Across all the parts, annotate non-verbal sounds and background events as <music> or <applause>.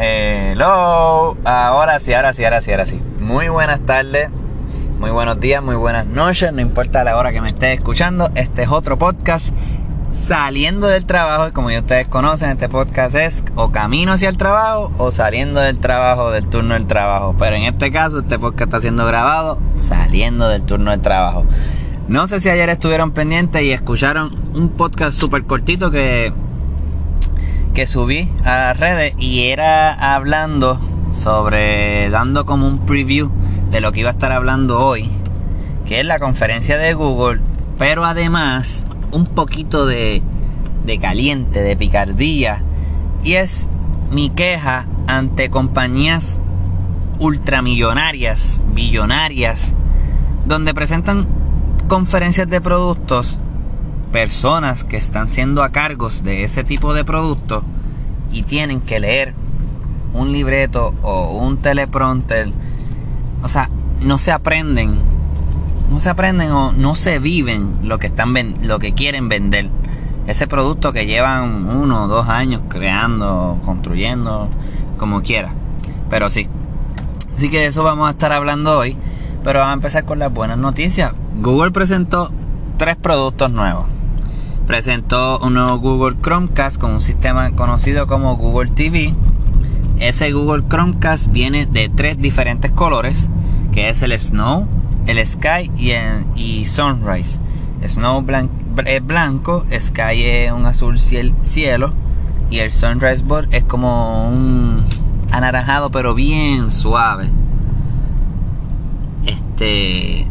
Hello. Ahora sí, ahora sí, ahora sí, ahora sí. Muy buenas tardes, muy buenos días, muy buenas noches. No importa la hora que me estés escuchando. Este es otro podcast saliendo del trabajo. Y como ya ustedes conocen, este podcast es o camino hacia el trabajo o saliendo del trabajo, del turno del trabajo. Pero en este caso, este podcast está siendo grabado saliendo del turno del trabajo. No sé si ayer estuvieron pendientes y escucharon un podcast súper cortito que que subí a las redes y era hablando sobre, dando como un preview de lo que iba a estar hablando hoy, que es la conferencia de Google, pero además un poquito de, de caliente, de picardía, y es mi queja ante compañías ultramillonarias, billonarias, donde presentan conferencias de productos personas que están siendo a cargos de ese tipo de producto y tienen que leer un libreto o un teleprompter. O sea, no se aprenden. No se aprenden o no se viven lo que están lo que quieren vender. Ese producto que llevan uno o dos años creando, construyendo, como quiera. Pero sí. Así que de eso vamos a estar hablando hoy. Pero vamos a empezar con las buenas noticias. Google presentó tres productos nuevos presentó un nuevo Google Chromecast con un sistema conocido como Google TV. Ese Google Chromecast viene de tres diferentes colores, que es el Snow, el Sky y, Sunrise. Snow es blanco, Sky es un azul cielo y el Sunrise Board es como un anaranjado pero bien suave. Este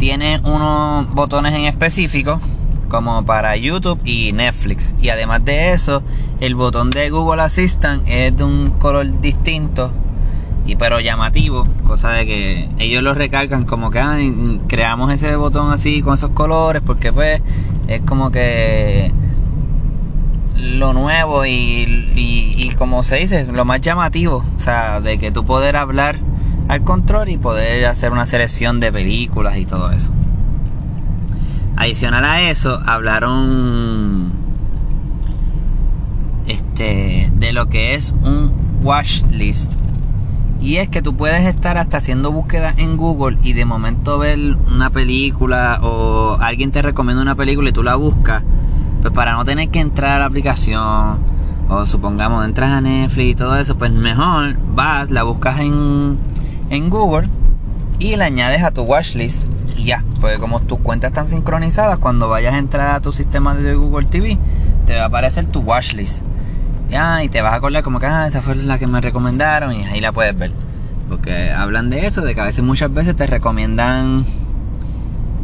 tiene unos botones en específico como para YouTube y Netflix. Y además de eso, el botón de Google Assistant es de un color distinto y pero llamativo, cosa de que ellos lo recargan como que creamos ese botón así con esos colores porque pues es como que lo nuevo y, y, y como se dice, lo más llamativo, o sea, de que tú poder hablar al control y poder hacer una selección de películas y todo eso. Adicional a eso, hablaron este, de lo que es un watch list. Y es que tú puedes estar hasta haciendo búsquedas en Google y de momento ver una película o alguien te recomienda una película y tú la buscas. Pues para no tener que entrar a la aplicación o supongamos entras a Netflix y todo eso, pues mejor vas, la buscas en en Google y le añades a tu watchlist y ya, porque como tus cuentas están sincronizadas, cuando vayas a entrar a tu sistema de Google TV, te va a aparecer tu watchlist. Ya, y te vas a acordar como que ah, esa fue la que me recomendaron y ahí la puedes ver. Porque hablan de eso, de que a veces muchas veces te recomiendan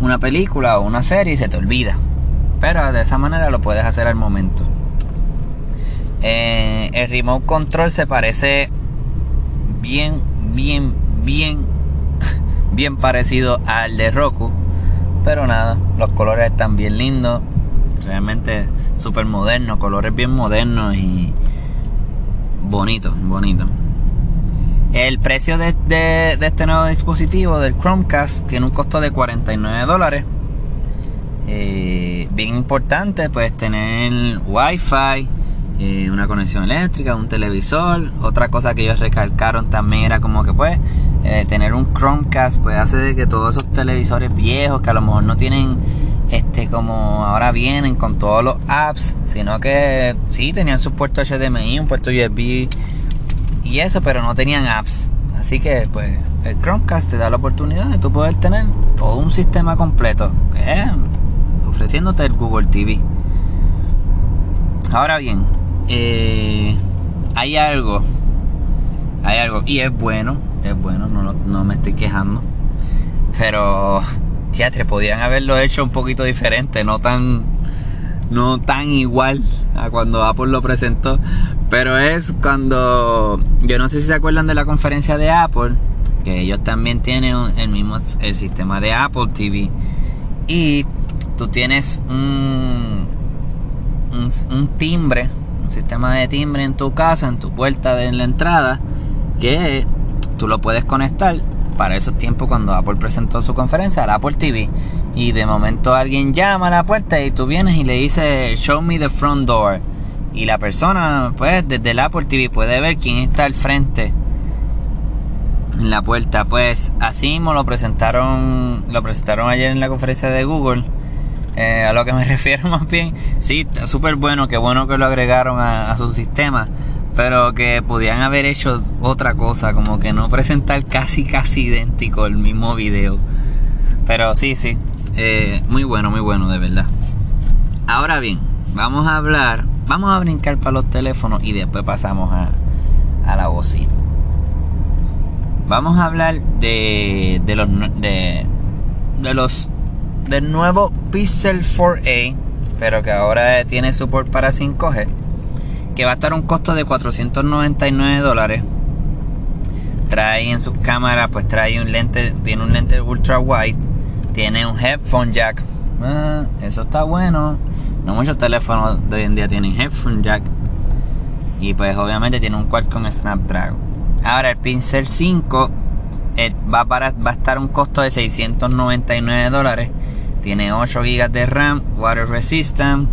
una película o una serie y se te olvida. Pero de esa manera lo puedes hacer al momento. Eh, el remote control se parece bien, bien, bien, <laughs> bien parecido al de Roku. Pero nada, los colores están bien lindos. Realmente súper modernos, colores bien modernos y bonitos, bonitos. El precio de, este nuevo dispositivo, del Chromecast, tiene un costo de 49 dólares. Eh, bien importante, pues tener Wi-Fi eh, una conexión eléctrica, un televisor. Otra cosa que ellos recalcaron también era como que pues eh, tener un Chromecast pues hace que todos esos televisores viejos que a lo mejor no tienen este como ahora vienen con todos los apps, sino que sí tenían su puerto HDMI, un puerto USB y eso, pero no tenían apps. Así que pues el Chromecast te da la oportunidad de tú poder tener todo un sistema completo, ofreciéndote el Google TV. Ahora bien, eh, hay algo, hay algo, y es bueno, bueno, no, no me estoy quejando, pero teatro, podían haberlo hecho un poquito diferente, no tan, no tan igual a cuando Apple lo presentó, pero es cuando, yo no sé si se acuerdan de la conferencia de Apple, que ellos también tienen el mismo, el sistema de Apple TV, y tú tienes un, un, timbre un sistema de timbre en tu casa, en tu puerta de la entrada, que tú lo puedes conectar para esos tiempos cuando Apple presentó su conferencia al Apple TV y de momento alguien llama a la puerta y tú vienes y le dices show me the front door y la persona, pues, desde el Apple TV puede ver quién está al frente en la puerta. Pues así mismo lo presentaron, lo presentaron ayer en la conferencia de Google. Eh, a lo que me <laughs> refiero más bien, sí, súper bueno, qué bueno que lo agregaron a, su sistema, pero que podían haber hecho otra cosa, como que no presentar casi casi idéntico el mismo video. Pero sí, sí, eh, muy bueno, muy bueno, de verdad. Ahora bien, vamos a hablar, vamos a brincar para los teléfonos y después pasamos a, a la bocina. Vamos a hablar de, de los de, de los del nuevo Pixel 4a, pero que ahora tiene support para 5G, que va a estar un costo de 499 dólares. Trae en sus cámaras, pues trae un lente, tiene un lente ultra wide, tiene un headphone jack. Ah, eso está bueno. No muchos teléfonos de hoy en día tienen headphone jack. Y pues obviamente tiene un Qualcomm Snapdragon. Ahora el Pincel 5 eh, va, para, va a estar un costo de 699 dólares. Tiene 8 GB de RAM, water resistant.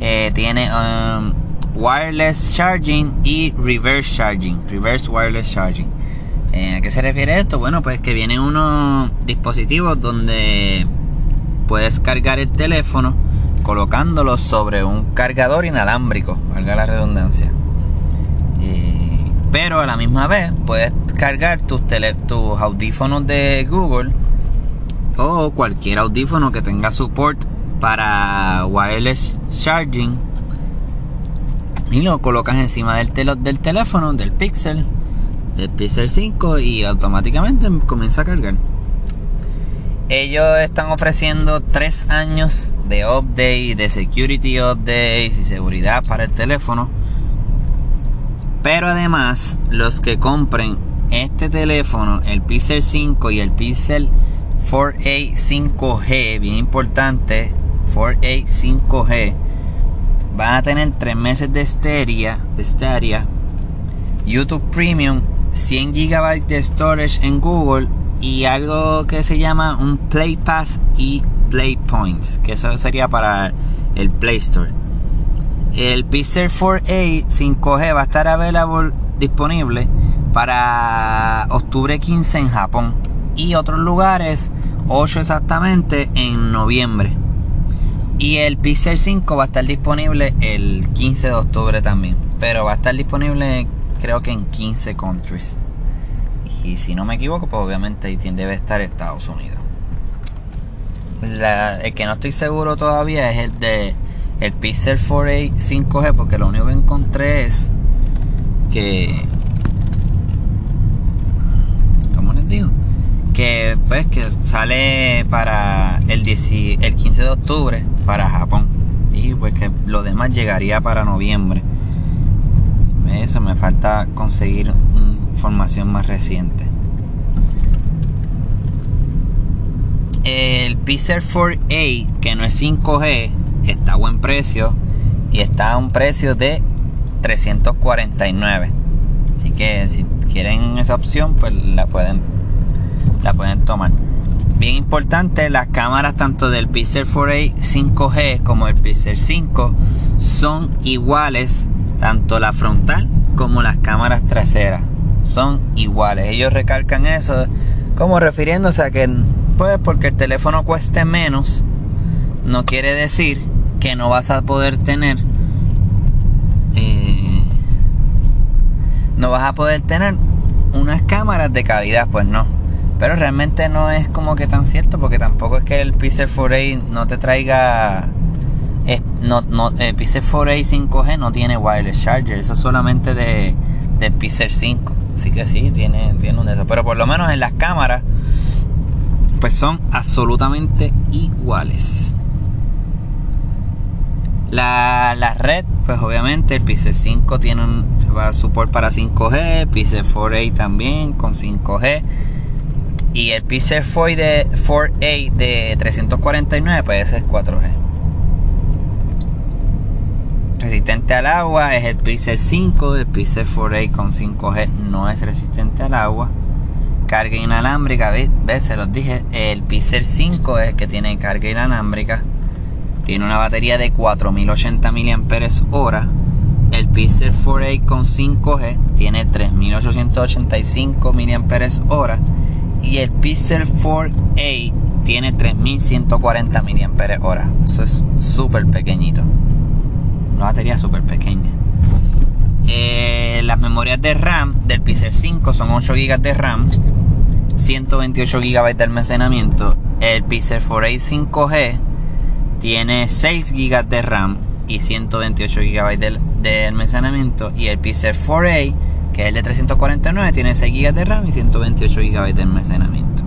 Eh, tiene um, wireless charging y reverse charging. Reverse wireless charging. Eh, ¿A qué se refiere esto? Bueno, pues que vienen unos dispositivos donde puedes cargar el teléfono colocándolo sobre un cargador inalámbrico, valga la redundancia pero a la misma vez puedes cargar tus, tele, tus audífonos de Google o cualquier audífono que tenga support para wireless charging y lo colocas encima del, del teléfono, del Pixel, del Pixel 5 y automáticamente comienza a cargar. Ellos están ofreciendo 3 años de update, de security updates y seguridad para el teléfono pero además, los que compren este teléfono, el Pixel 5 y el Pixel 4a 5G, bien importante, 4a 5G, van a tener 3 meses de estéreo, de YouTube Premium, 100 GB de storage en Google y algo que se llama un Play Pass y Play Points, que eso sería para el Play Store. El Pixel 4a 5G va a estar available, disponible para octubre 15 en Japón y otros lugares 8 exactamente en noviembre. Y el Pixel 5 va a estar disponible el 15 de octubre también, pero va a estar disponible creo que en 15 countries. Y si no me equivoco, pues obviamente ahí debe estar Estados Unidos. el que no estoy seguro todavía es el de el Pixel 4a 5G porque lo único que encontré es que ¿cómo les digo? Que pues que sale para el, el 15 de octubre para Japón. Y pues que lo demás llegaría para noviembre. Eso me falta conseguir información más reciente. El Pixel 4a que no es 5G está a buen precio y está a un precio de 349. Así que si quieren esa opción, pues la pueden, la pueden tomar. Bien importante, las cámaras tanto del Pixel 4a 5G como el Pixel 5 son iguales, tanto la frontal como las cámaras traseras. Son iguales. Ellos recalcan eso como refiriéndose a que, pues, porque el teléfono cueste menos, no quiere decir que no vas a poder tener eh, no vas a poder tener unas cámaras de calidad pues no pero realmente no es como que tan cierto porque tampoco es que el Pixel 4a no te traiga no, no, el Pixel 4a 5G no tiene wireless charger eso es solamente de del Pixel 5 así que sí tiene, tiene un de esos. Pero por lo menos en las cámaras pues son absolutamente iguales. La, red, pues obviamente el Pixel 5 tiene un support para 5G, Pixel 4a también con 5G. Y el Pixel 4 de 4a de 349 pues ese es 4G. Resistente al agua es el Pixel 5, el Pixel 4a con 5G no es resistente al agua. Carga inalámbrica, ¿ves? Se los dije, el Pixel 5 es el que tiene carga inalámbrica tiene una batería de 4080 mAh el Pixel 4a con 5G tiene 3885 mAh y el Pixel 4a tiene 3140 mAh. Eso es súper pequeñito. Una batería súper pequeña. Eh, las memorias de RAM del Pixel 5 son 8 GB de RAM, 128 GB de almacenamiento. El Pixel 4a 5G tiene 6 GB de RAM y 128 GB de, almacenamiento. Y el Pixel 4a, que es el de 349, tiene 6 GB de RAM y 128 GB de almacenamiento.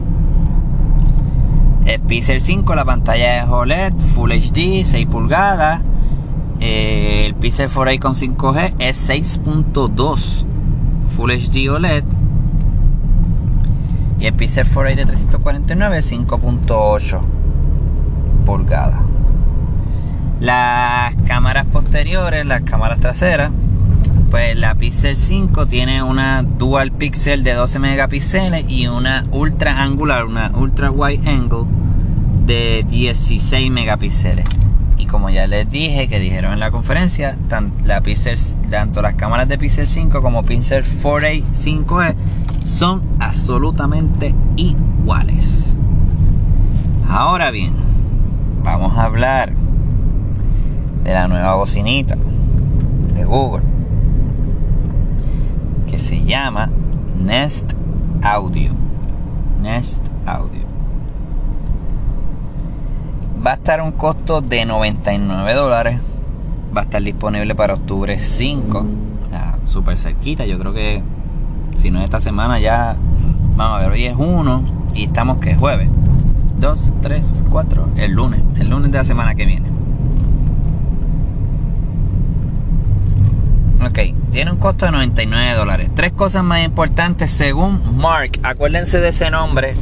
El Pixel 5, la pantalla es OLED, Full HD, 6 pulgadas. Eh, el Pixel 4a con 5G es 6.2 Full HD OLED. Y el Pixel 4a de 349 es 5.8 pulgadas. Las cámaras posteriores, las cámaras traseras, pues la Pixel 5 tiene una dual pixel de 12 megapíxeles y una ultra angular, una ultra wide angle de 16 megapíxeles. Y como ya les dije, que dijeron en la conferencia, tanto las cámaras de Pixel 5 como Pixel 4a 5e son absolutamente iguales. Ahora bien, vamos a hablar de la nueva bocinita de Google que se llama Nest Audio. Nest Audio. Va a estar un costo de 99 dólares. Va a estar disponible para octubre 5. O sea, súper cerquita. Yo creo que si no es esta semana ya. Vamos a ver, hoy es 1 y estamos que jueves. 2, 3, 4, el lunes. El lunes de la semana que viene. Ok, tiene un costo de 99 dólares. Tres cosas más importantes según Mark. Acuérdense de ese nombre.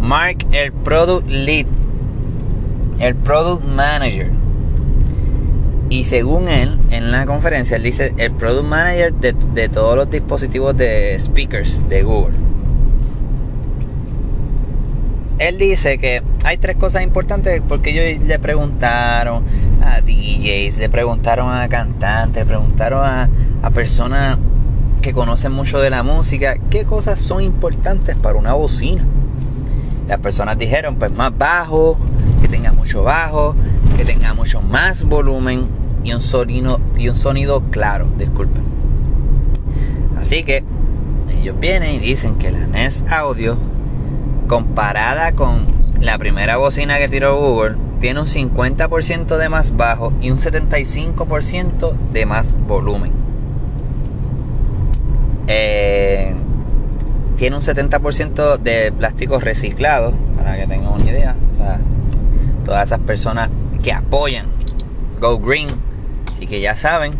Mark, el Product Lead. El Product Manager. Y según él, en la conferencia, él dice el Product Manager de, de todos los dispositivos de speakers de Google. Él dice que hay tres cosas importantes porque ellos le preguntaron a DJs, le preguntaron a cantantes, le preguntaron a, a personas que conocen mucho de la música, qué cosas son importantes para una bocina. Las personas dijeron, pues más bajo, que tenga mucho bajo, que tenga mucho más volumen y un sonido, claro, disculpen. Así que ellos vienen y dicen que la NES Audio, comparada con la primera bocina que tiró Google, tiene un 50% de más bajo y un 75% de más volumen. Eh, tiene un 70% de plástico reciclado, para que tengan una idea. todas esas personas que apoyan Go Green, así que ya saben,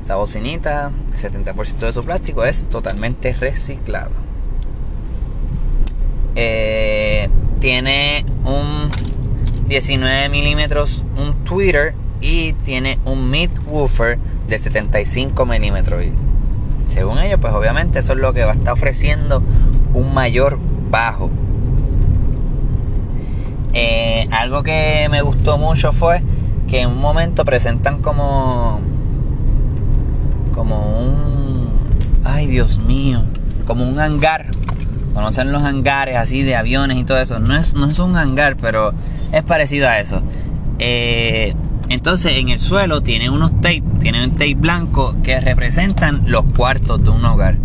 esta bocinita, el 70% de su plástico es totalmente reciclado. Eh, tiene un 19 milímetros un tweeter y tiene un mid woofer de 75 milímetros. Según ellos, pues obviamente eso es lo que va a estar ofreciendo un mayor bajo. Eh, algo que me gustó mucho fue que en un momento presentan como como un ay Dios mío como un hangar conocen los hangares así de aviones y todo eso no es, no es un hangar pero es parecido a eso. Eh, entonces en el suelo tiene unos tape, tiene un tape blanco que representan los cuartos de un hogar.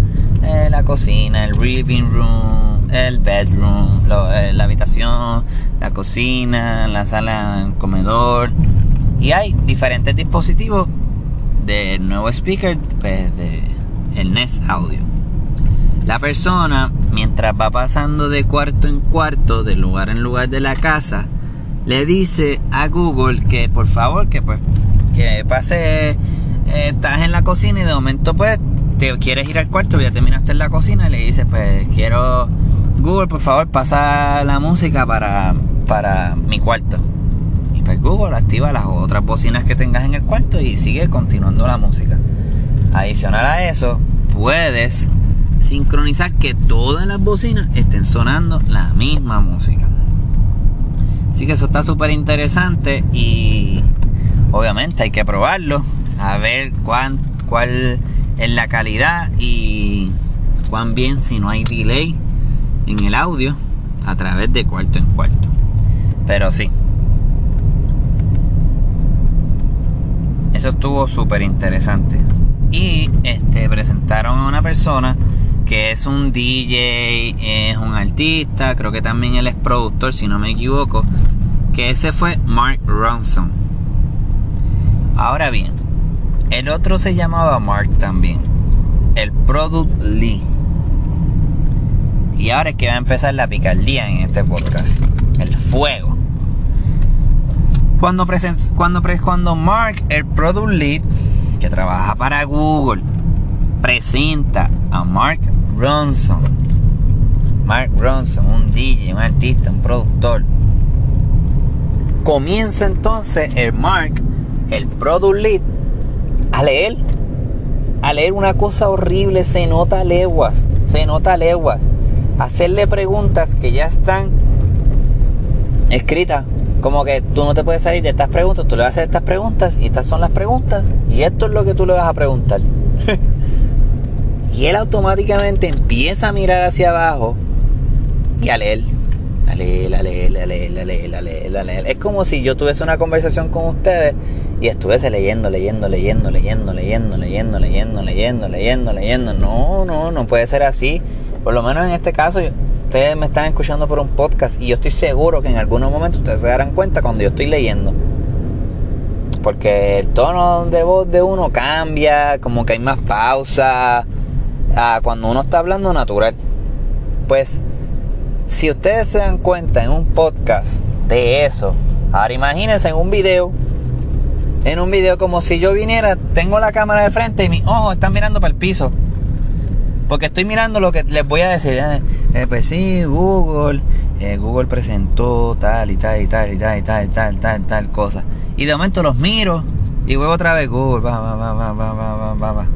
Eh, la cocina, el living room, el bedroom, eh, la habitación, la cocina, la sala, el comedor. Y hay diferentes dispositivos del nuevo speaker, pues, de el Nest Audio. La persona, mientras va pasando de cuarto en cuarto, de lugar en lugar de la casa, le dice a Google que por favor que pues que pase eh, estás en la cocina y de momento pues te quieres ir al cuarto ya terminaste en la cocina y le dice pues quiero Google por favor pasa la música para para mi cuarto. Y pues Google activa las otras bocinas que tengas en el cuarto y sigue continuando la música. Adicional a eso puedes sincronizar que todas las bocinas estén sonando la misma música Así que eso está súper interesante y obviamente hay que probarlo, a ver cuán, cuál es la calidad y cuán bien si no hay delay en el audio a través de cuarto en cuarto. Pero sí. Eso estuvo súper interesante. Y este presentaron a una persona que es un DJ, es un artista, creo que también él es productor, si no me equivoco, que ese fue Mark Ronson. Ahora bien, el otro se llamaba Mark también, el Product Lee. Y ahora es que va a empezar la picardía en este podcast, el fuego. Cuando, cuando, cuando Mark, el Product Lead, que trabaja para Google, presenta a Mark Ronson. Mark Ronson, un DJ, un artista, un productor. Comienza entonces el Mark, el product lead, a leer. A leer una cosa horrible, se nota leguas, se nota leguas. Hacerle preguntas que ya están escritas. Como que tú no te puedes salir de estas preguntas, tú le vas a hacer estas preguntas y estas son las preguntas y esto es lo que tú le vas a preguntar. <laughs> Y él automáticamente empieza a mirar hacia abajo y a leer. A a a a leer, a leer, a leer. Es como si yo tuviese una conversación con ustedes y estuviese leyendo, leyendo, leyendo, leyendo, leyendo, leyendo, leyendo, leyendo, leyendo, leyendo. No, no, no puede ser así. Por lo menos en este caso, ustedes me están escuchando por un podcast y yo estoy seguro que en algunos momentos ustedes se darán cuenta cuando yo estoy leyendo. Porque el tono de voz de uno cambia, como que hay más pausa cuando uno está hablando natural. Pues si ustedes se dan cuenta en un podcast de eso, ahora imagínense en un video, en un video como si yo viniera, tengo la cámara de frente y mis ojos están mirando para el piso. Porque estoy mirando lo que les voy a decir. Eh, eh, pues sí, Google. Eh, Google presentó tal y tal y tal y tal y tal y tal, tal, tal, cosa. Y de momento los miro y luego otra vez Google. Va, va, va, va, va, va, va, va.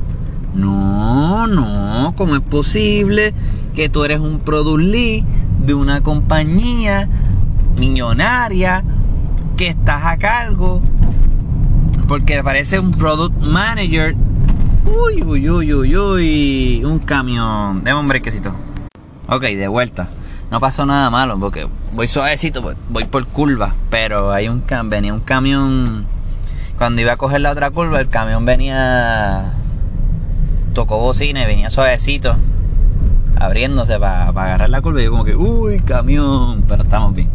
No, no, ¿cómo es posible que tú eres un product lead de una compañía millonaria que estás a cargo? Porque parece un product manager. Uy, uy, uy, uy, uy, un camión. De hombre quesito. Ok, de vuelta. No pasó nada malo porque voy suavecito, voy por curva. Pero hay un venía un camión. Cuando iba a coger la otra curva, el camión venía tocó bocina y venía suavecito, abriéndose para agarrar la curva. Y yo como que, uy, camión, pero estamos bien.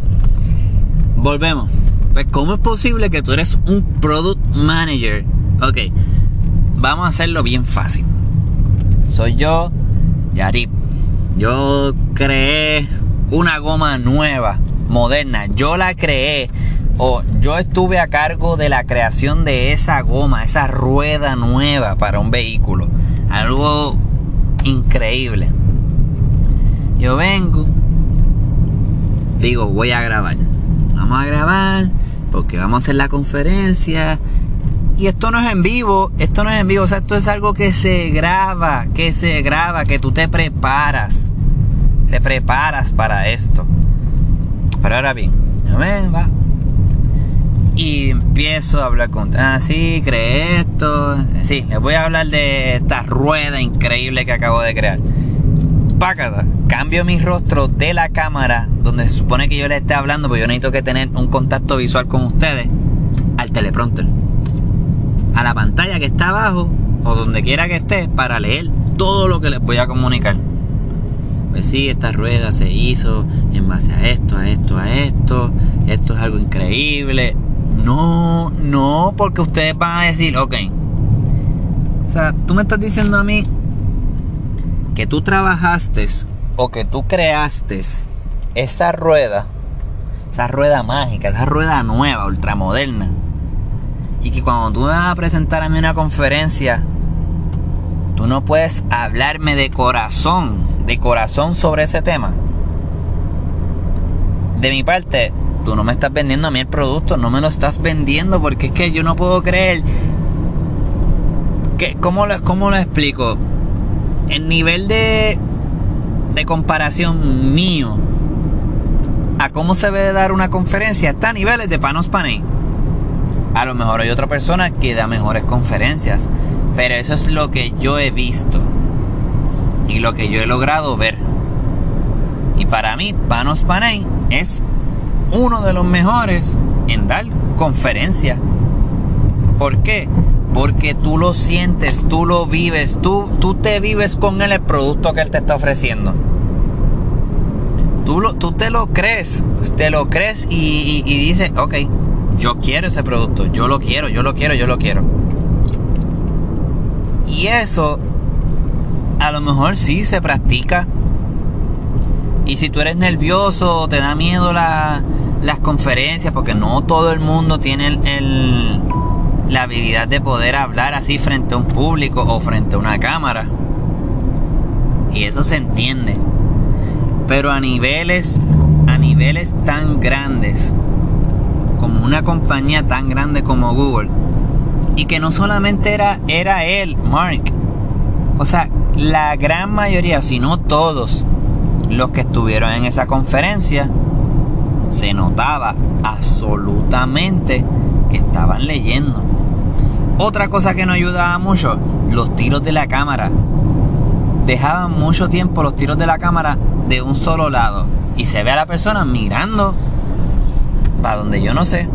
Volvemos. Pues, ¿cómo es posible que tú eres un product manager? Ok, vamos a hacerlo bien fácil. Soy yo, Yarip. Yo creé una goma nueva, moderna. Yo la creé o yo estuve a cargo de la creación de esa goma, esa rueda nueva para un vehículo. Algo increíble. Yo vengo, digo, voy a grabar. Vamos a grabar porque vamos a hacer la conferencia. Y esto no es en vivo, esto no es en vivo, o sea, esto es algo que se graba, que se graba, que tú te preparas. Te preparas para esto. Pero ahora bien, ven, va, y empiezo a hablar con, ah, sí, creé esto. Sí, les voy a hablar de esta rueda increíble que acabo de crear. Cambio mi rostro de la cámara, donde se supone que yo les esté hablando, porque yo necesito que tener un contacto visual con ustedes, al teleprompter. A la pantalla que está abajo, o donde quiera que esté, para leer todo lo que les voy a comunicar. Pues sí, esta rueda se hizo en base a esto, a esto, a esto. Esto es algo increíble no, no, porque ustedes van a decir, ok. O sea, tú me estás diciendo a mí que tú trabajaste o que tú creaste esa rueda, esa rueda mágica, esa rueda nueva, ultramoderna. Y que cuando tú me vas a presentar a mí una conferencia, tú no puedes hablarme de corazón, de corazón sobre ese tema. De mi parte, tú no me estás vendiendo a mí el producto, no me lo estás vendiendo porque es que yo no puedo creer. Que, ¿cómo, lo, ¿Cómo lo explico? El nivel de, de comparación mío a cómo se debe dar una conferencia está a niveles de Panos Panay. A lo mejor hay otra persona que da mejores conferencias, Pero eso es lo que yo he visto y lo que yo he logrado ver. Y para mí, Panos Panay es uno de los mejores en dar conferencia. ¿Por qué? Porque tú lo sientes, tú lo vives, tú, tú te vives con él el producto que él te está ofreciendo. Tú, lo, tú te lo crees, te lo crees y, y dices, ok, yo quiero ese producto, yo lo quiero, yo lo quiero, yo lo quiero. Y eso a lo mejor sí se practica. Y si tú eres nervioso, te da miedo las conferencias, porque no todo el mundo tiene el, la habilidad de poder hablar así frente a un público o frente a una cámara. Y eso se entiende. Pero a niveles, a niveles tan grandes, como una compañía tan grande como Google, y que no solamente era, era él, Mark. O sea, la gran mayoría, si no todos, los que estuvieron en esa conferencia, se notaba absolutamente que estaban leyendo. Otra cosa que no ayudaba mucho, los tiros de la cámara. Dejaban mucho tiempo los tiros de la cámara de un solo lado. Y se ve a la persona mirando para donde yo no sé.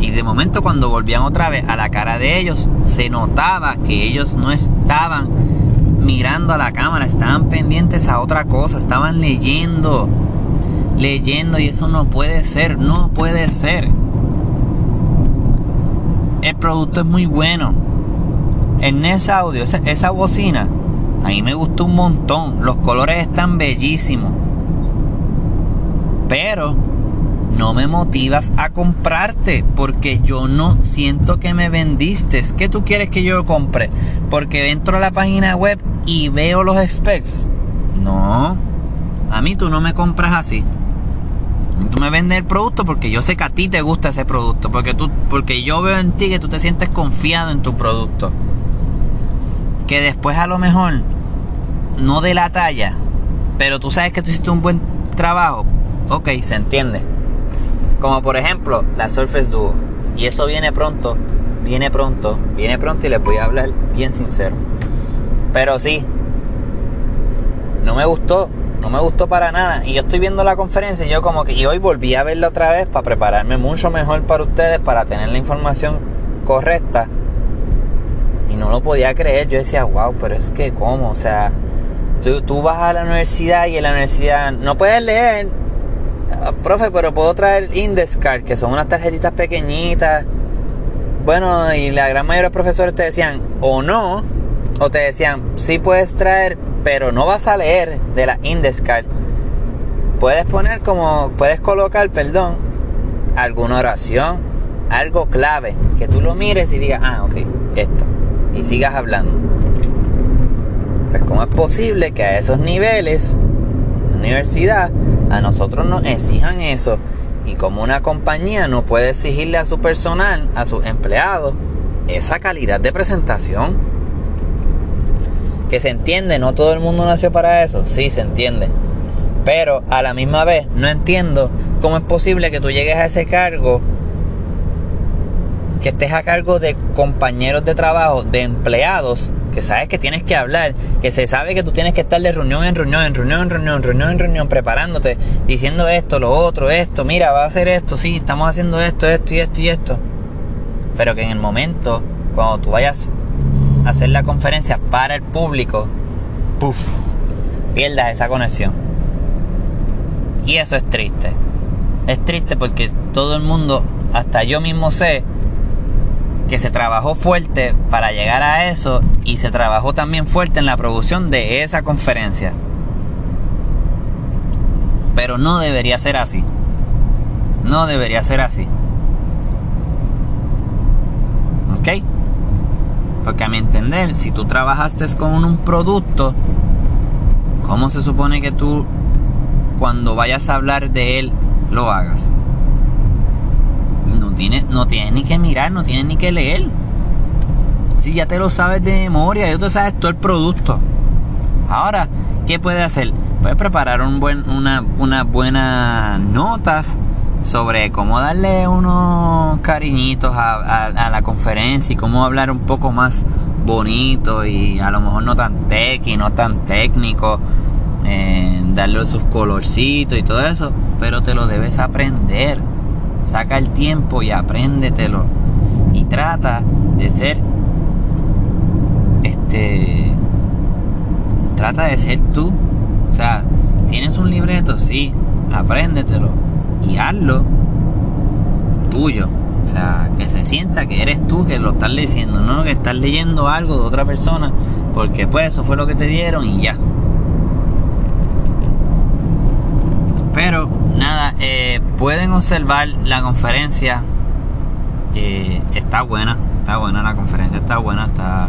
Y de momento cuando volvían otra vez a la cara de ellos, se notaba que ellos no estaban mirando a la cámara, estaban pendientes a otra cosa, estaban leyendo, leyendo y eso no puede ser, no puede ser. El producto es muy bueno. En ese audio, esa, esa bocina, a mí me gustó un montón. Los colores están bellísimos. Pero no me motivas a comprarte porque yo no siento que me vendiste. ¿Qué tú quieres que yo compre? Porque entro a la página web y veo los specs. No, a mí tú no me compras así. Tú me vendes el producto porque yo sé que a ti te gusta ese producto. Porque, tú, porque yo veo en ti que tú te sientes confiado en tu producto. Que después a lo mejor no de la talla. Pero tú sabes que tú hiciste un buen trabajo. Ok, se entiende. Como por ejemplo la Surface Duo. Y eso viene pronto. Viene pronto. Viene pronto y les voy a hablar bien sincero. Pero sí, no me gustó, no me gustó para nada. Y yo estoy viendo la conferencia y yo como que y hoy volví a verla otra vez para prepararme mucho mejor para ustedes, para tener la información correcta. Y no lo podía creer. Yo decía, wow, pero es que cómo, o sea, tú, tú vas a la universidad y en la universidad no puedes leer. Ah, profe, pero puedo traer index card, que son unas tarjetitas pequeñitas. Bueno, y la gran mayoría de los profesores te decían, o no, o te decían, sí puedes traer, pero no vas a leer de la index card. Puedes poner como, puedes colocar, perdón, alguna oración, algo clave, que tú lo mires y digas, ah, ok, esto, y sigas hablando. Pues cómo es posible que a esos niveles, la universidad, a nosotros nos exijan eso, y como una compañía no puede exigirle a su personal, a sus empleados, esa calidad de presentación que se entiende, no todo el mundo nació para eso, sí se entiende. Pero a la misma vez no entiendo cómo es posible que tú llegues a ese cargo, que estés a cargo de compañeros de trabajo, de empleados, que sabes que tienes que hablar, que se sabe que tú tienes que estar de reunión en reunión, en reunión, en reunión, reunión en reunión, preparándote, diciendo esto, lo otro, esto, mira, va a hacer esto, sí, estamos haciendo esto, esto y esto y esto. Pero que en el momento, cuando tú vayas hacer la conferencia para el público, puff, pierdas esa conexión. Y eso es triste. Es triste porque todo el mundo, hasta yo mismo sé, que se trabajó fuerte para llegar a eso y se trabajó también fuerte en la producción de esa conferencia. Pero no debería ser así. No debería ser así. ¿Ok? Porque a mi entender, si tú trabajaste con un producto, ¿cómo se supone que tú cuando vayas a hablar de él lo hagas? No tienes, no ni que mirar, no tienes ni que leer. Si ya te lo sabes de memoria, ya tú sabes todo el producto. Ahora, ¿qué puedes hacer? Puedes preparar un buen, una, unas buenas notas sobre cómo darle unos cariñitos a, la conferencia y cómo hablar un poco más bonito y a lo mejor no tan tech y no tan técnico, eh, darle sus colorcitos y todo eso, pero te lo debes aprender. Saca el tiempo y apréndetelo. Y trata de ser este trata de ser tú. O sea, tienes un libreto, sí, apréndetelo y hazlo tuyo. O sea, que se sienta que eres tú que lo estás leyendo, no que estás leyendo algo de otra persona, porque pues eso fue lo que te dieron y ya. Pero nada, eh, pueden observar la conferencia. Eh, está buena, está buena la conferencia, está buena, está,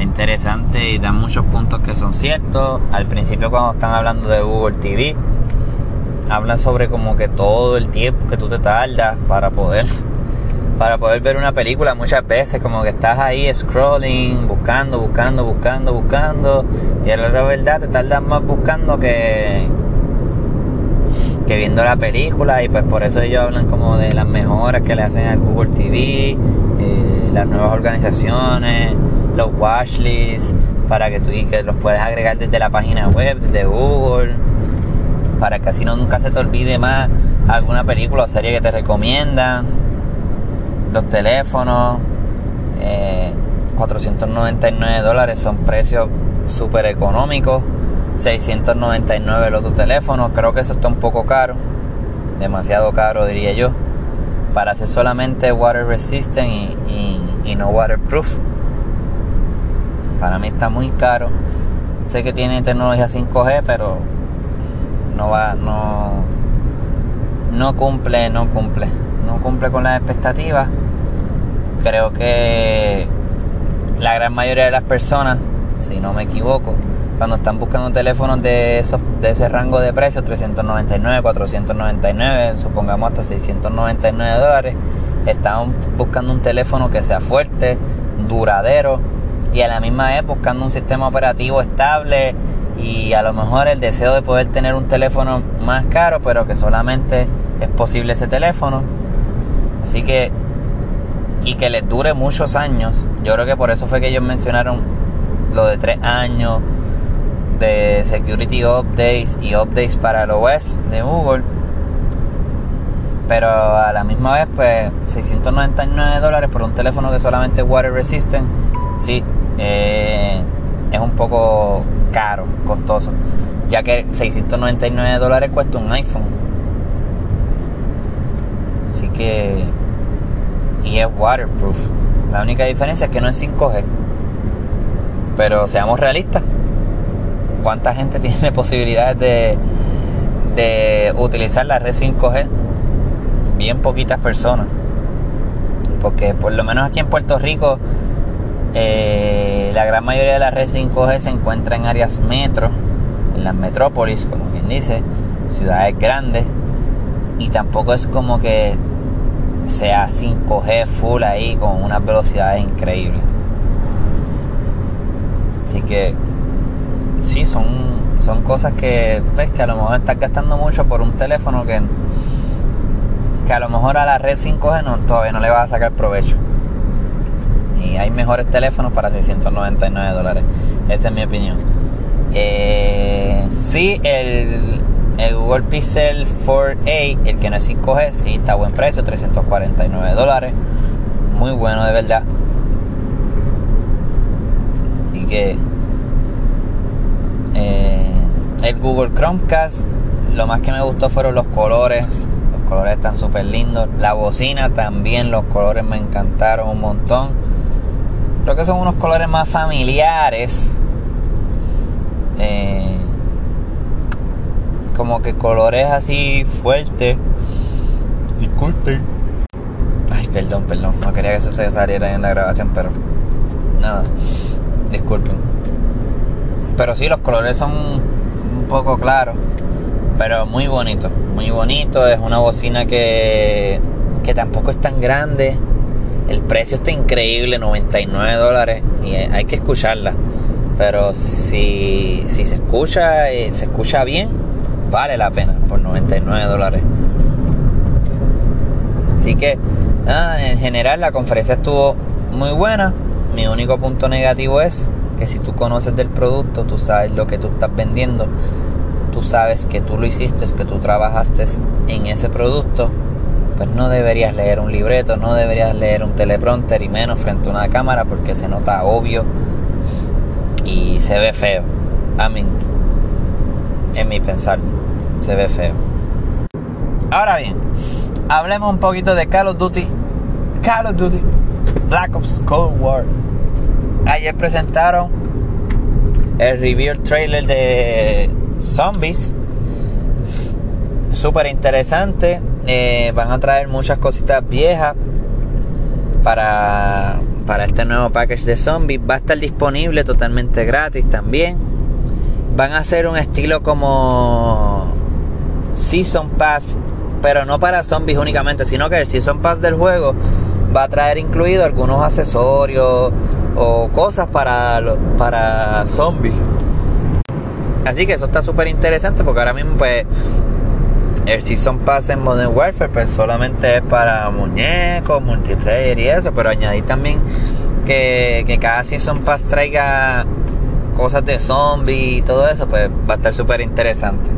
interesante y da muchos puntos que son ciertos. Al principio cuando están hablando de Google TV, hablan sobre como que todo el tiempo que tú te tardas para poder para poder ver una película muchas veces como que estás ahí scrolling, buscando, buscando, buscando, buscando y a la verdad te tardas más buscando que que viendo la película y pues por eso ellos hablan como de las mejoras que le hacen al Google TV, eh, las nuevas organizaciones, los watchlists para que tú y que los puedes agregar desde la página web, desde Google, para que así no nunca se te olvide más alguna película o serie que te recomiendan los teléfonos, 499 eh, dólares son precios súper económicos. 699 el otro teléfono. Creo que eso está un poco caro. Demasiado caro diría yo. Para hacer solamente water resistant y, no waterproof. Para mí está muy caro. Sé que tiene tecnología 5G, pero no va, no, no cumple, no cumple. No cumple con las expectativas creo que la gran mayoría de las personas, si no me equivoco, cuando están buscando teléfonos de, esos, de ese rango de precios, 399, 499, supongamos hasta 699 dólares, están buscando un teléfono que sea fuerte, duradero y a la misma vez buscando un sistema operativo estable y a lo mejor el deseo de poder tener un teléfono más caro, pero que solamente es posible ese teléfono. Así que y que les dure muchos años. Yo creo que por eso fue que ellos mencionaron lo de tres años de security updates y updates para el OS de Google. Pero a la misma vez, pues 699 dólares por un teléfono que solamente es water resistant, sí, eh, es un poco caro, costoso. Ya que 699 dólares cuesta un iPhone. Así que y es waterproof. La única diferencia es que no es 5G. Pero seamos realistas. ¿Cuánta gente <laughs> tiene posibilidades de, de utilizar la red 5G? Bien poquitas personas. Porque por lo menos aquí en Puerto Rico eh, la gran mayoría de la red 5G se encuentra en áreas metro, en las metrópolis, como quien dice, ciudades grandes. Y tampoco es como que sea 5G full ahí con unas velocidades increíbles. Así que sí, son, son cosas que ves que a lo mejor estás gastando mucho por un teléfono que, que a lo mejor a la red 5G no, todavía no le vas a sacar provecho. Y hay mejores teléfonos para 699 dólares. Esa es mi opinión. Eh, sí, el, el Google Pixel 4a, el que no es 5G, sí está a buen precio, 349 dólares. Muy bueno de verdad. Así que eh, el Google Chromecast, lo más que me gustó fueron los colores. Los colores están súper lindos. La bocina también, los colores me encantaron un montón. Creo que son unos colores más familiares. Eh, como que colores así fuertes. Disculpe. Ay, perdón, perdón. No quería que eso se saliera en la grabación, pero nada. Disculpen. Pero sí, los colores son un poco claros. Pero muy bonito. Muy bonito. Es una bocina que, que tampoco es tan grande. El precio está increíble, 99 dólares. Y hay que escucharla. Pero si, si se escucha, eh, se escucha bien, vale la pena por 99 dólares. Así que, en general, la conferencia estuvo muy buena. Mi único punto negativo es que si tú conoces del producto, tú sabes lo que tú estás vendiendo, tú sabes que tú lo hiciste, que tú trabajaste en ese producto, pues no deberías leer un libreto, no deberías leer un teleprompter y menos frente a una cámara porque se nota obvio y se ve feo. A mí, en mi pensar, se ve feo. Ahora bien, hablemos un poquito de Call of Duty. Call of Duty Black Ops Cold War. Ayer presentaron el review trailer de Zombies. Súper interesante. Eh, van a traer muchas cositas viejas para, para este nuevo package de zombies. Va a estar disponible totalmente gratis también. Van a hacer un estilo como Season Pass, pero no para zombies únicamente, sino que el Season Pass del juego va a traer incluido algunos accesorios o cosas para, para zombies. Así que eso está súper interesante porque ahora mismo pues el Season Pass en Modern Warfare pues solamente es para muñecos, multiplayer y eso, pero añadir también que, que cada Season Pass traiga cosas de zombies y todo eso, pues va a estar súper interesante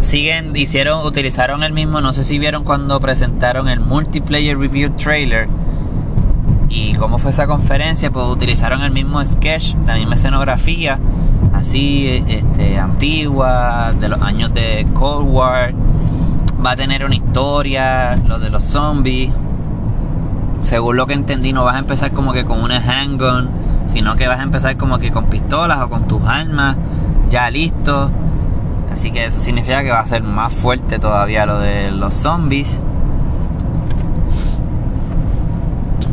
siguen, hicieron, utilizaron el mismo, no sé si vieron cuando presentaron el multiplayer review trailer y cómo fue esa conferencia, pues utilizaron el mismo sketch, la misma escenografía, así este, antigua, de los años de Cold War. Va a tener una historia, lo de los zombies. Según lo que entendí, no vas a empezar como que con una handgun, sino que vas a empezar como que con pistolas o con tus armas ya listos Así que eso significa que va a ser más fuerte todavía lo de los zombies.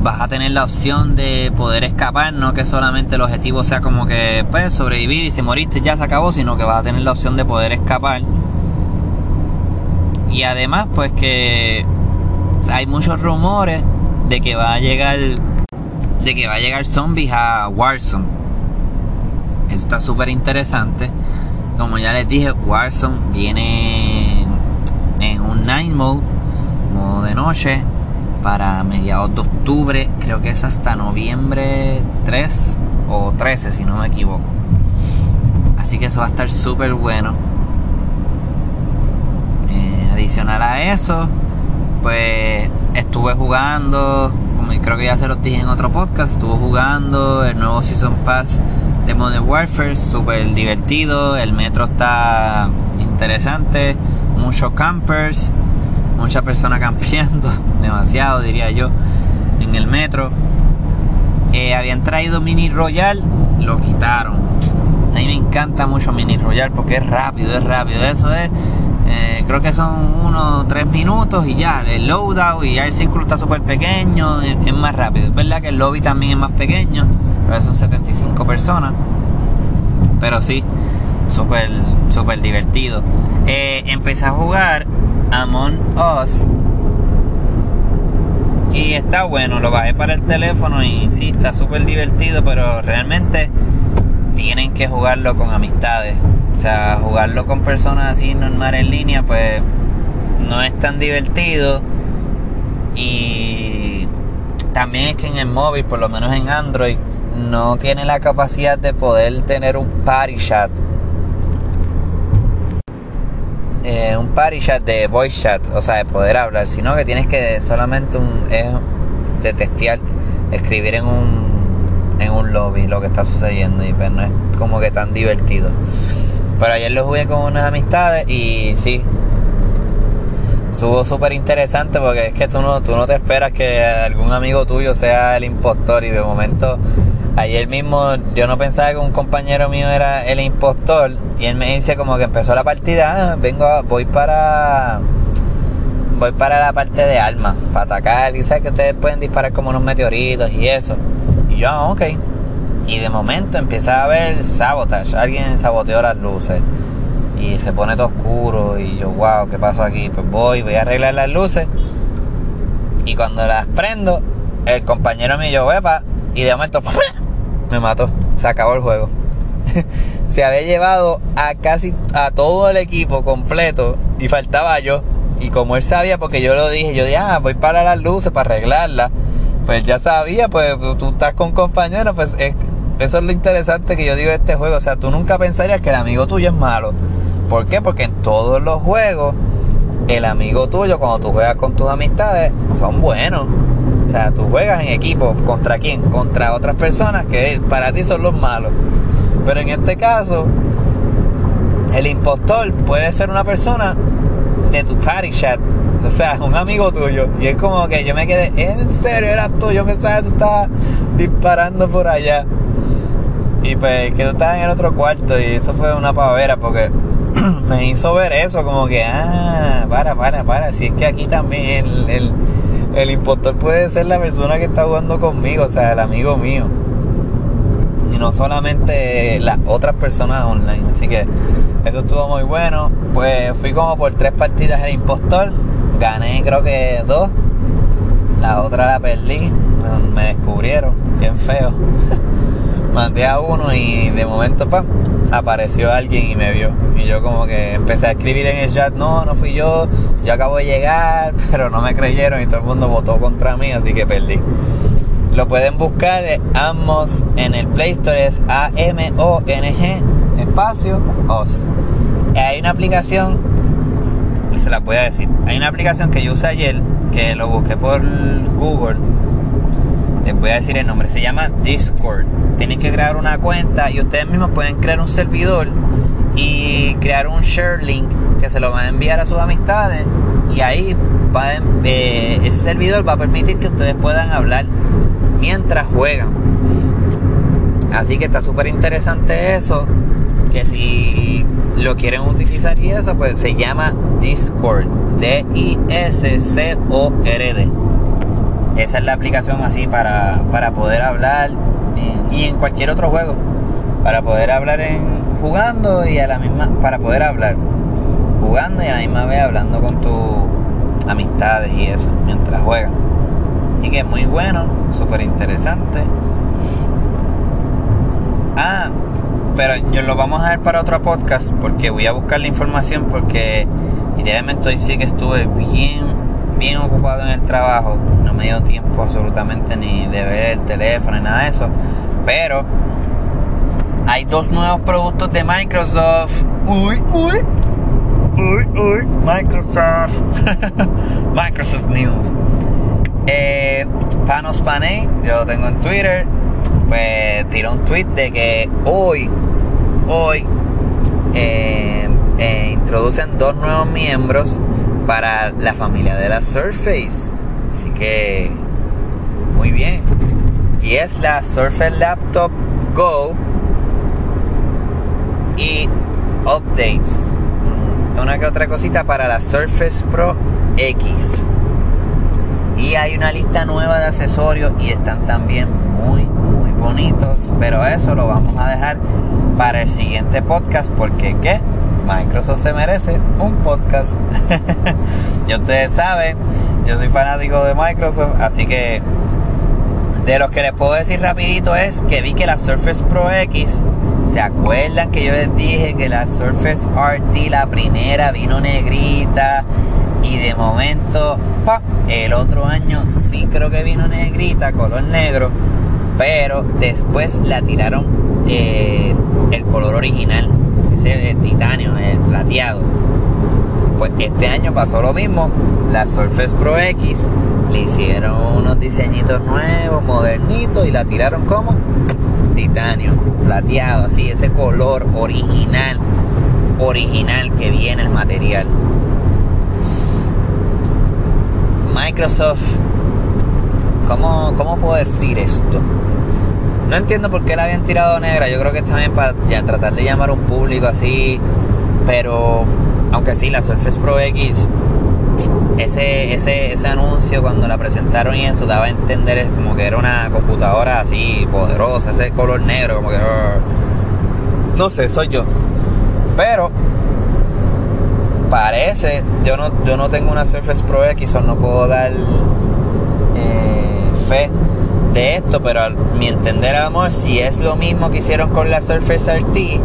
Vas a tener la opción de poder escapar, no que solamente el objetivo sea como que pues sobrevivir y si moriste ya se acabó, sino que vas a tener la opción de poder escapar. Y además pues que hay muchos rumores de que va a llegar de que va a llegar zombies a Warzone. Eso está súper interesante. Como ya les dije, Warzone viene en un night mode, modo de noche, para mediados de octubre. Creo que es hasta noviembre 3 o 13, si no me equivoco. Así que eso va a estar súper bueno. Eh, adicional a eso, pues estuve jugando, creo que ya se lo dije en otro podcast, estuve jugando el nuevo Season Pass de Modern Warfare, súper divertido, el metro está interesante, muchos campers, muchas personas campeando, <laughs> demasiado diría yo, en el metro. Eh, habían traído Mini Royal, lo quitaron. A mí me encanta mucho Mini Royal porque es rápido, es rápido. Eso es, eh, creo que son unos 3 minutos y ya, el loadout y ya el círculo está súper pequeño, es, es, más rápido. Es verdad que el lobby también es más pequeño, son 75 personas. Pero sí, súper, súper divertido. Eh, empecé a jugar Among Us. Y está bueno, lo bajé para el teléfono y sí, está súper divertido, pero realmente tienen que jugarlo con amistades. O sea, jugarlo con personas así normal en línea, pues no es tan divertido. Y también es que en el móvil, por lo menos en Android, no tiene la capacidad de poder tener un party chat. Eh, un party chat de voice chat, o sea, de poder hablar, sino que tienes que solamente un, es de testear, escribir en un, en un lobby lo que está sucediendo y pues no es como que tan divertido. Pero ayer lo jugué con unas amistades y sí, estuvo súper interesante porque es que tú no, tú no te esperas que algún amigo tuyo sea el impostor y de momento Ayer mismo yo no pensaba que un compañero mío era el impostor y él me dice como que empezó la partida, ah, vengo, voy para voy para la parte de armas, para atacar, y sabes que ustedes pueden disparar como unos meteoritos y eso. Y yo, ah, ok. Y de momento empieza a ver sabotage, alguien saboteó las luces y se pone todo oscuro y yo, wow, ¿qué pasó aquí? Pues voy, voy a arreglar las luces y cuando las prendo, el compañero mío, wepa, y de momento, <laughs> me mató. Se acabó el juego. <laughs> se había llevado a casi a todo el equipo completo y faltaba yo. Y como él sabía, porque yo lo dije, yo dije, ah, voy para las luces para arreglarla. pues ya sabía, pues tú estás con compañeros, pues eso es lo interesante que yo digo de este juego. O sea, tú nunca pensarías que el amigo tuyo es malo. ¿Por qué? Porque en todos los juegos, el amigo tuyo, cuando tú juegas con tus amistades, son buenos. O sea, tú juegas en equipo. ¿Contra quién? Contra otras personas que para ti son los malos. Pero en este caso, el impostor puede ser una persona de tu party chat. O sea, un amigo tuyo. Y es como que yo me quedé, ¿en serio eras tú? Yo pensaba que tú estabas disparando por allá. Y pues que tú estabas en el otro cuarto. Y eso fue una pavera porque <clears throat> me hizo ver eso. Como que, ah, para, para, para. Si es que aquí también el, el, el impostor puede ser la persona que está jugando conmigo. O sea, el amigo mío. Y no solamente las otras personas online. Así que eso estuvo muy bueno. Pues fui como por tres partidas el impostor. Gané creo que dos. La otra la perdí. Me descubrieron. Bien feo. <laughs> Mandé a uno y de momento pam, apareció alguien y me vio. Y yo como que empecé a escribir en el chat, no, no fui yo, yo acabo de llegar, <laughs> pero no me creyeron y todo el mundo votó contra mí, así que perdí. Lo pueden buscar Amos en el Play Store, es A-M-O-N-G espacio OS. Hay una aplicación, se la voy a decir, hay una aplicación que yo usé ayer, que lo busqué por Google, les voy a decir el nombre, se llama Discord. Tienen que crear una cuenta y ustedes mismos pueden crear un servidor y crear un share link que se lo van a enviar a sus amistades y ahí eh, ese servidor va a permitir que ustedes puedan hablar mientras juegan. Así que está súper interesante eso. Que si lo quieren utilizar y eso, pues se llama Discord. D-I-S-C-O-R-D. Esa es la aplicación así para, para poder hablar y en cualquier otro juego. Para poder hablar en jugando y a la misma. Para poder hablar jugando y a la misma vez hablando con tus amistades y eso mientras juegan. Y que es muy bueno, súper interesante. Ah, pero yo lo vamos a ver para otro podcast porque voy a buscar la información porque idealmente hoy sí que estuve bien, bien ocupado en el trabajo. No me dio tiempo absolutamente ni de ver el teléfono ni nada de eso. Pero hay dos nuevos productos de Microsoft. Uy, uy. Uy, uy. Microsoft. <laughs> Microsoft News. Eh, Panos Panay, yo lo tengo en Twitter, pues tiró un tweet de que hoy, hoy, eh, eh, introducen dos nuevos miembros para la familia de la Surface. Así que, muy bien. Y es la Surface Laptop Go y updates. Una que otra cosita para la Surface Pro X. Y hay una lista nueva de accesorios y están también muy, muy bonitos. Pero eso lo vamos a dejar para el siguiente podcast porque ¿qué? Microsoft se merece un podcast. <laughs> ya ustedes saben, yo soy fanático de Microsoft, así que de los que les puedo decir rapidito es que vi que la Surface Pro X, ¿se acuerdan que yo les dije que la Surface RT, la primera, vino negrita? Y de momento, el otro año sí creo que vino negrita, color negro. Pero después la tiraron eh, el color original, ese titanio, el plateado. Pues este año pasó lo mismo. La Surface Pro X le hicieron unos diseñitos nuevos, modernitos y la tiraron como titanio, plateado, así, ese color original, original que viene el material. Microsoft, ¿cómo, ¿cómo puedo decir esto? No entiendo por qué la habían tirado negra. Yo creo que bien para ya tratar de llamar a un público así. Pero, aunque sí, la Surface Pro X, ese, ese, ese anuncio cuando la presentaron y eso daba a entender como que era una computadora así poderosa, ese color negro, como que. no sé, soy yo. Pero parece, yo no, yo no tengo una Surface Pro X o no puedo dar eh, fe de esto, pero a mi entender, amor, si es lo mismo que hicieron con la Surface RT,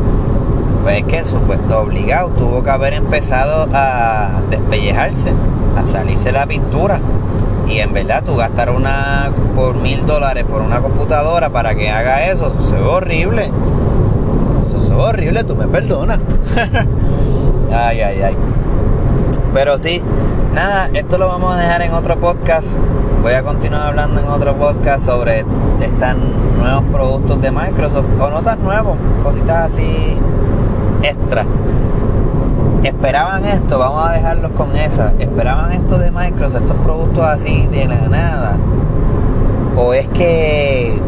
pues es que supuesto obligado tuvo que haber empezado a despellejarse, a salirse la pintura. Y en verdad tú gastar una por mil dólares por una computadora para que haga eso, eso ve horrible. Eso ve horrible, tú me perdonas. <laughs> ay, ay, ay. Pero sí, nada, esto lo vamos a dejar en otro podcast. Voy a continuar hablando en otro podcast sobre estos nuevos productos de Microsoft. O no tan nuevos, cositas así extra. Esperaban esto, vamos a dejarlos con esa. Esperaban esto de Microsoft, estos productos así de la nada. O es que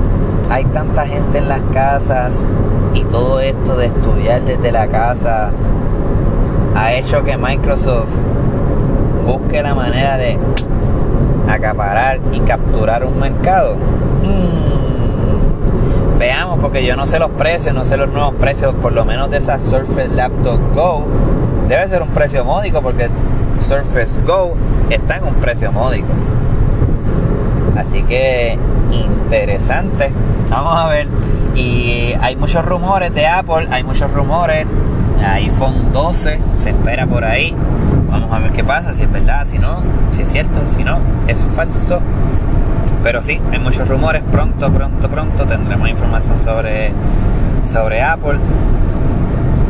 hay tanta gente en las casas y todo esto de estudiar desde la casa ha hecho que Microsoft busque la manera de acaparar y capturar un mercado. Mm. Veamos, porque yo no sé los precios, no sé los nuevos precios, por lo menos de esa Surface Laptop Go. Debe ser un precio módico porque Surface Go está en un precio módico. Así que interesante. Vamos a ver. Y hay muchos rumores de Apple, hay muchos rumores iPhone 12 se espera por ahí. Vamos a ver qué pasa, si es verdad, si no, si es cierto, si no, es falso. Pero sí, hay muchos rumores. Pronto, pronto, pronto tendremos información sobre, sobre Apple.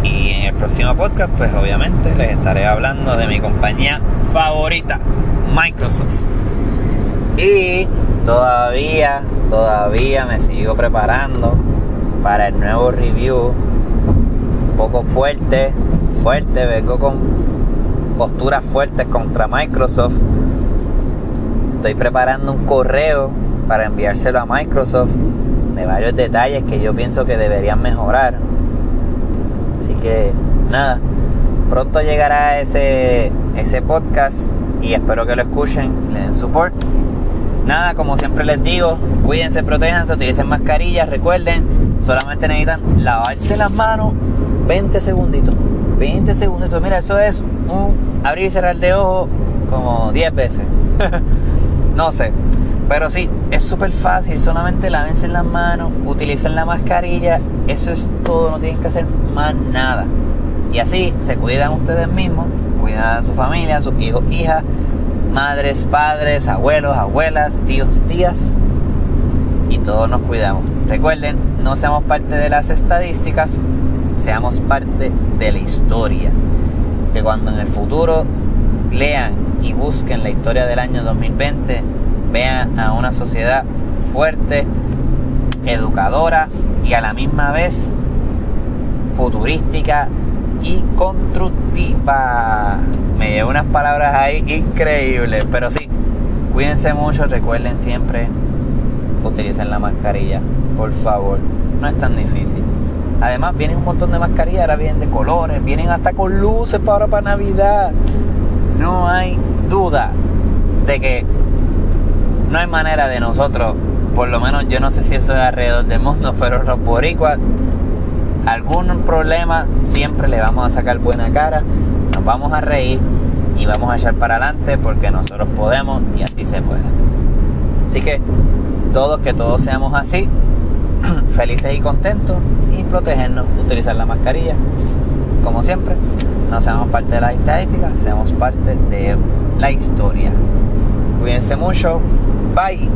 Y en el próximo podcast, pues obviamente les estaré hablando de mi compañía favorita, Microsoft. Y todavía, todavía me sigo preparando para el nuevo review poco fuerte, fuerte, vengo con posturas fuertes contra Microsoft. Estoy preparando un correo para enviárselo a Microsoft de varios detalles que yo pienso que deberían mejorar. Así que nada, pronto llegará ese, ese podcast y espero que lo escuchen, le den support. Nada, como siempre les digo, cuídense, protéjanse, utilicen mascarillas, recuerden, solamente necesitan lavarse las manos 20 segunditos. 20 segunditos. Mira, eso es un abrir y cerrar de ojo como 10 veces. <laughs> no sé. Pero sí, es súper fácil. Solamente lávense las manos, utilicen la mascarilla. Eso es todo. No tienen que hacer más nada. Y así se cuidan ustedes mismos, cuidan a su familia, a sus hijos, hijas, madres, padres, abuelos, abuelas, tíos, tías. Y todos nos cuidamos. Recuerden, no seamos parte de las estadísticas, seamos parte de la historia. Que cuando en el futuro lean y busquen la historia del año 2020, vean a una sociedad fuerte, educadora y a la misma vez futurística y constructiva. Me llevo unas palabras ahí increíbles, pero sí, cuídense mucho, recuerden siempre, utilicen la mascarilla, por favor, no es tan difícil. Además, vienen un montón de mascarillas, ahora vienen de colores, vienen hasta con luces para ahora para Navidad. No hay duda de que no hay manera de nosotros, por lo menos yo no sé si eso es alrededor del mundo, <laughs> pero los boricuas, algún problema siempre le vamos a sacar buena cara, nos vamos a reír y vamos a echar para adelante porque nosotros podemos y así se puede. Así que todos, que todos seamos así, <clears throat> felices y contentos y protegernos, utilizar la mascarilla. Como siempre, no seamos parte de la estadística, seamos parte de la historia. Cuídense mucho. Bye.